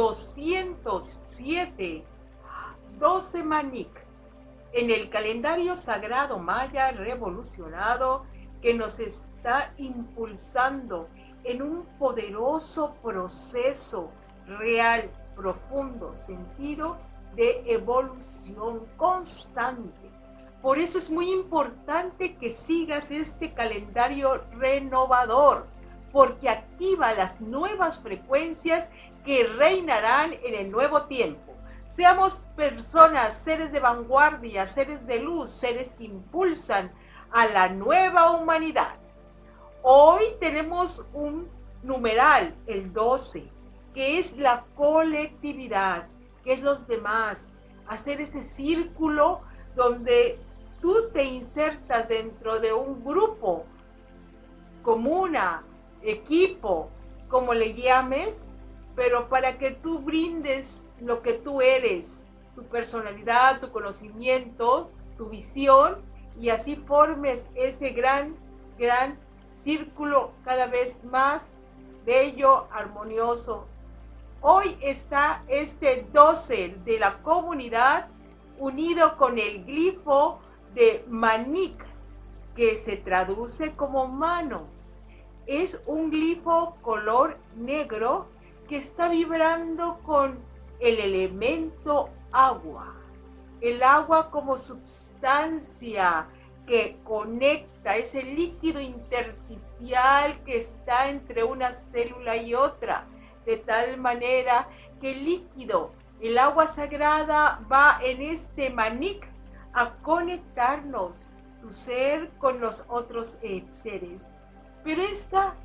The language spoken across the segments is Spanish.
207, 12 Manik, en el calendario sagrado maya revolucionado que nos está impulsando en un poderoso proceso real, profundo, sentido de evolución constante. Por eso es muy importante que sigas este calendario renovador, porque activa las nuevas frecuencias que reinarán en el nuevo tiempo. Seamos personas, seres de vanguardia, seres de luz, seres que impulsan a la nueva humanidad. Hoy tenemos un numeral, el 12, que es la colectividad, que es los demás, hacer ese círculo donde tú te insertas dentro de un grupo, comuna, equipo, como le llames, pero para que tú brindes lo que tú eres, tu personalidad, tu conocimiento, tu visión, y así formes ese gran, gran círculo cada vez más bello, armonioso. Hoy está este 12 de la comunidad unido con el glifo de Manik, que se traduce como mano. Es un glifo color negro que está vibrando con el elemento agua. El agua como sustancia que conecta ese líquido intersticial que está entre una célula y otra, de tal manera que el líquido, el agua sagrada va en este manik a conectarnos, tu ser con los otros eh, seres. Pero esta,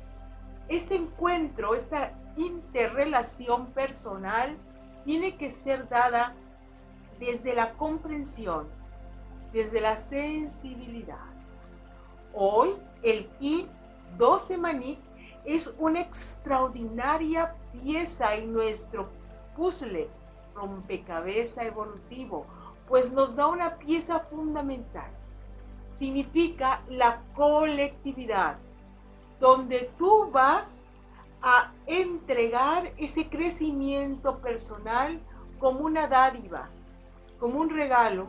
este encuentro, esta interrelación personal tiene que ser dada desde la comprensión, desde la sensibilidad. Hoy el Ki 12 Manik es una extraordinaria pieza en nuestro puzzle rompecabezas evolutivo, pues nos da una pieza fundamental. Significa la colectividad, donde tú vas a entregar ese crecimiento personal como una dádiva, como un regalo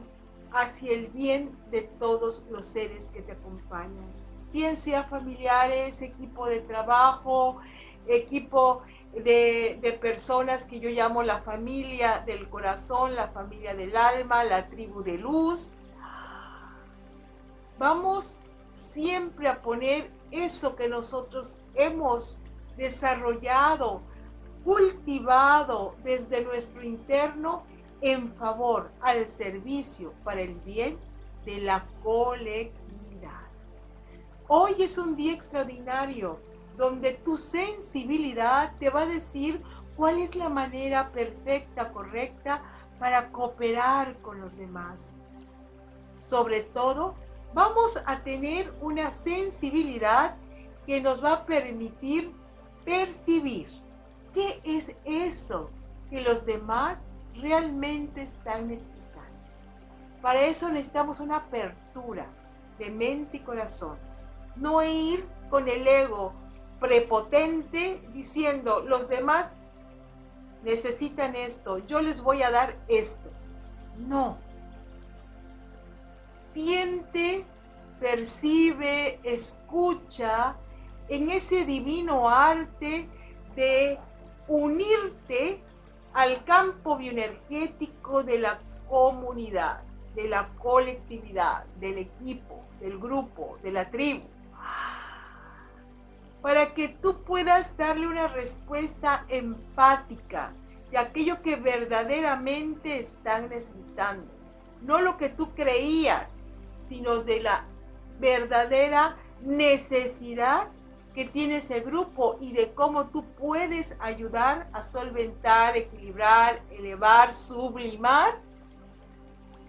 hacia el bien de todos los seres que te acompañan. Bien sea familiares, equipo de trabajo, equipo de, de, personas que yo llamo la familia del corazón, la familia del alma, la tribu de luz. Vamos siempre a poner eso que nosotros hemos desarrollado, cultivado desde nuestro interno en favor al servicio para el bien de la colectividad. Hoy es un día extraordinario donde tu sensibilidad te va a decir cuál es la manera perfecta, correcta para cooperar con los demás. Sobre todo, vamos a tener una sensibilidad que nos va a permitir percibir qué es eso que los demás realmente están necesitando. Para eso necesitamos una apertura de mente y corazón. No ir con el ego prepotente diciendo los demás necesitan esto, yo les voy a dar esto. No. Siente, percibe, escucha en ese divino arte de unirte al campo bioenergético de la comunidad, de la colectividad, del equipo, del grupo, de la tribu, para que tú puedas darle una respuesta empática de aquello que verdaderamente están necesitando. No lo que tú creías, sino de la verdadera necesidad que tiene ese grupo y de cómo tú puedes ayudar a solventar, equilibrar, elevar, sublimar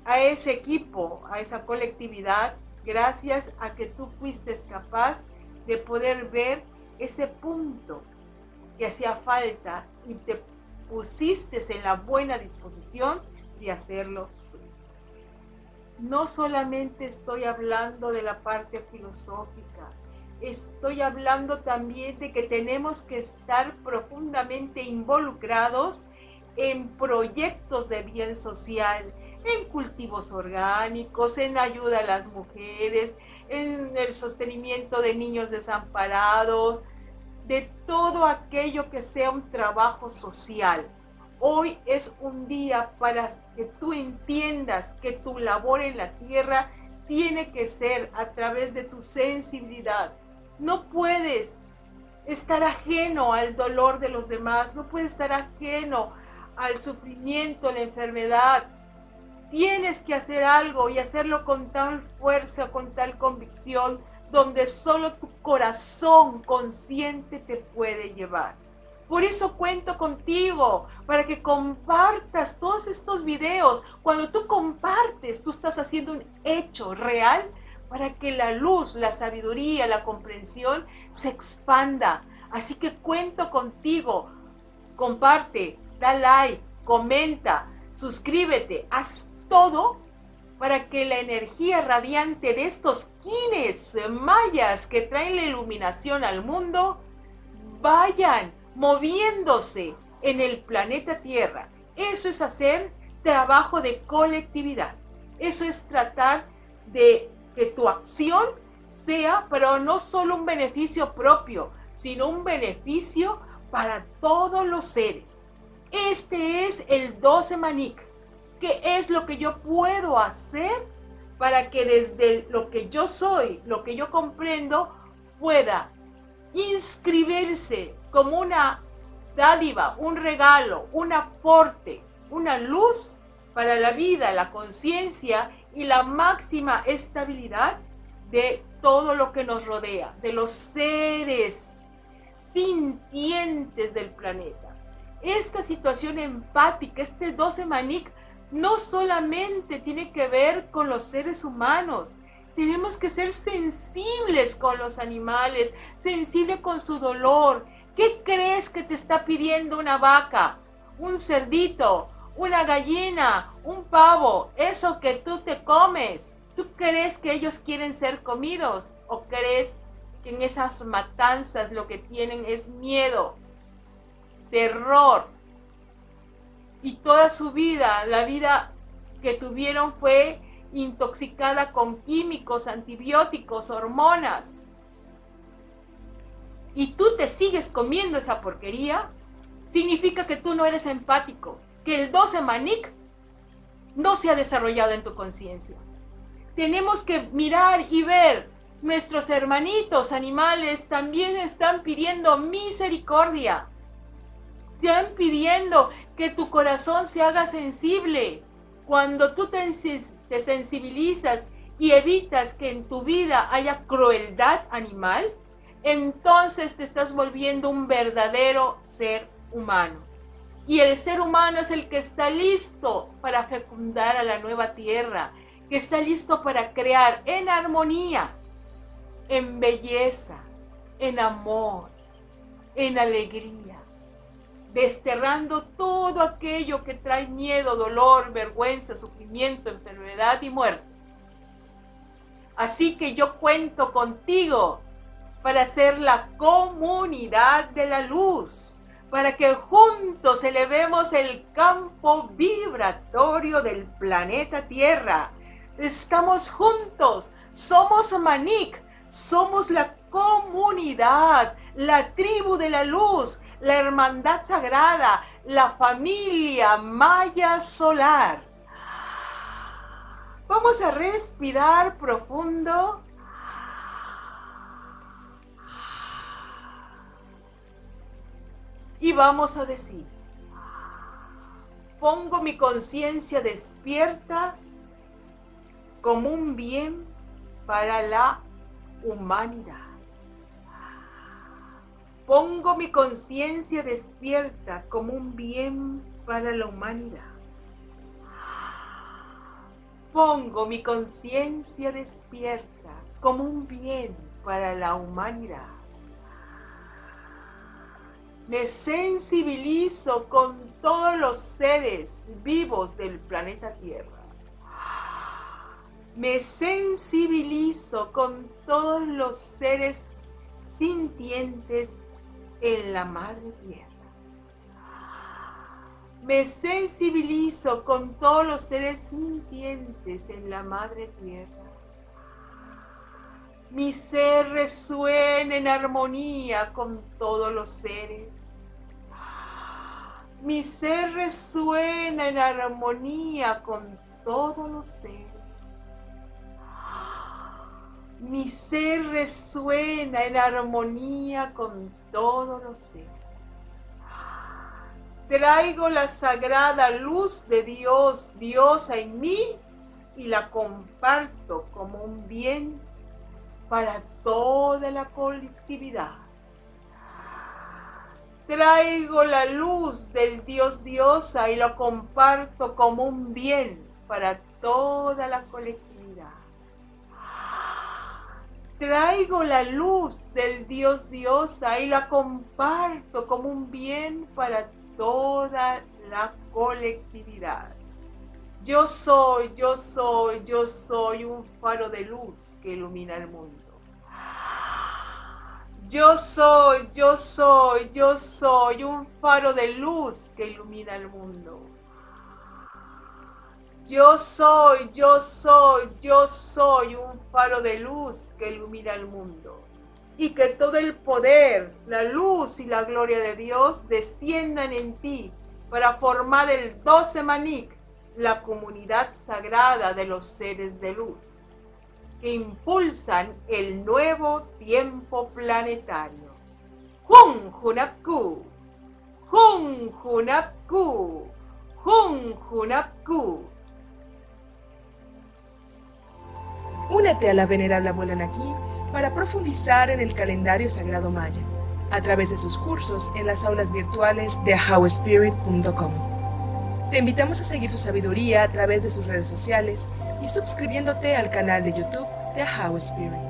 a ese equipo, a esa colectividad, gracias a que tú fuiste capaz de poder ver ese punto que hacía falta y te pusiste en la buena disposición de hacerlo. No solamente estoy hablando de la parte filosófica, estoy hablando también de que tenemos que estar profundamente involucrados en proyectos de bien social, en cultivos orgánicos, en ayuda a las mujeres, en el sostenimiento de niños desamparados, de todo aquello que sea un trabajo social. Hoy es un día para que tú entiendas que tu labor en la tierra tiene que ser a través de tu sensibilidad. No puedes estar ajeno al dolor de los demás, no puedes estar ajeno al sufrimiento, la enfermedad. Tienes que hacer algo y hacerlo con tal fuerza, con tal convicción, donde solo tu corazón consciente te puede llevar. Por eso cuento contigo, para que compartas todos estos videos. Cuando tú compartes, tú estás haciendo un hecho real para que la luz, la sabiduría, la comprensión se expanda. Así que cuento contigo. Comparte, da like, comenta, suscríbete, haz todo para que la energía radiante de estos quines mayas que traen la iluminación al mundo vayan moviéndose en el planeta Tierra. Eso es hacer trabajo de colectividad. Eso es tratar de que tu acción sea, pero no solo un beneficio propio, sino un beneficio para todos los seres. Este es el 12 Manik. ¿Qué es lo que yo puedo hacer para que desde lo que yo soy, lo que yo comprendo, pueda inscribirse como una dádiva, un regalo, un aporte, una luz para la vida, la conciencia y la máxima estabilidad de todo lo que nos rodea, de los seres sintientes del planeta. Esta situación empática, este 12 manik, no solamente tiene que ver con los seres humanos, tenemos que ser sensibles con los animales, sensibles con su dolor. ¿Qué crees que te está pidiendo una vaca, un cerdito, una gallina, un pavo, eso que tú te comes? ¿Tú crees que ellos quieren ser comidos o crees que en esas matanzas lo que tienen es miedo, terror? Y toda su vida, la vida que tuvieron fue intoxicada con químicos, antibióticos, hormonas, y tú te sigues comiendo esa porquería, significa que tú no eres empático, que el 12 manik no se ha desarrollado en tu conciencia. Tenemos que mirar y ver, nuestros hermanitos animales también están pidiendo misericordia. Están pidiendo que tu corazón se haga sensible, cuando tú te, sensibilizas y evitas que en tu vida haya crueldad animal, entonces te estás volviendo un verdadero ser humano. Y el ser humano es el que está listo para fecundar a la nueva tierra, que está listo para crear en armonía, en belleza, en amor, en alegría desterrando todo aquello que trae miedo, dolor, vergüenza, sufrimiento, enfermedad y muerte. Así que yo cuento contigo para ser la comunidad de la luz, para que juntos elevemos el campo vibratorio del planeta Tierra. Estamos juntos, somos Manik, somos la comunidad, la tribu de la luz, la hermandad sagrada, la familia maya solar. Vamos a respirar profundo. Y vamos a decir, pongo mi conciencia despierta como un bien para la humanidad. Pongo mi conciencia despierta como un bien para la humanidad. Pongo mi conciencia despierta como un bien para la humanidad. Me sensibilizo con todos los seres vivos del planeta Tierra. Me sensibilizo con todos los seres sintientes en la madre tierra. Me sensibilizo con todos los seres sintientes en la Madre Tierra. Mi ser resuena en armonía con todos los seres. Mi ser resuena en armonía con todos los seres. Mi ser resuena en armonía con todos los seres. Traigo la sagrada luz de Dios, Dios en mí, y la comparto como un bien para toda la colectividad. Traigo la luz del Dios Diosa y lo comparto como un bien para toda la colectividad. Traigo la luz del Dios Diosa y la comparto como un bien para toda la colectividad. Yo soy, yo soy, yo soy un faro de luz que ilumina el mundo. Yo soy, yo soy, yo soy un faro de luz que ilumina el mundo. Yo soy, yo soy, yo soy un faro de luz que ilumina el mundo. Y que todo el poder, la luz y la gloria de Dios desciendan en ti para formar el doce manik, la comunidad sagrada de los seres de luz, que impulsan el nuevo tiempo planetario. Hun Hunapku, Hun Hunapku, Hun Hunapku. Únete a la venerable abuela Naki para profundizar en el calendario sagrado maya a través de sus cursos en las aulas virtuales de howspirit.com. Te invitamos a seguir su sabiduría a través de sus redes sociales y suscribiéndote al canal de YouTube de How Spirit.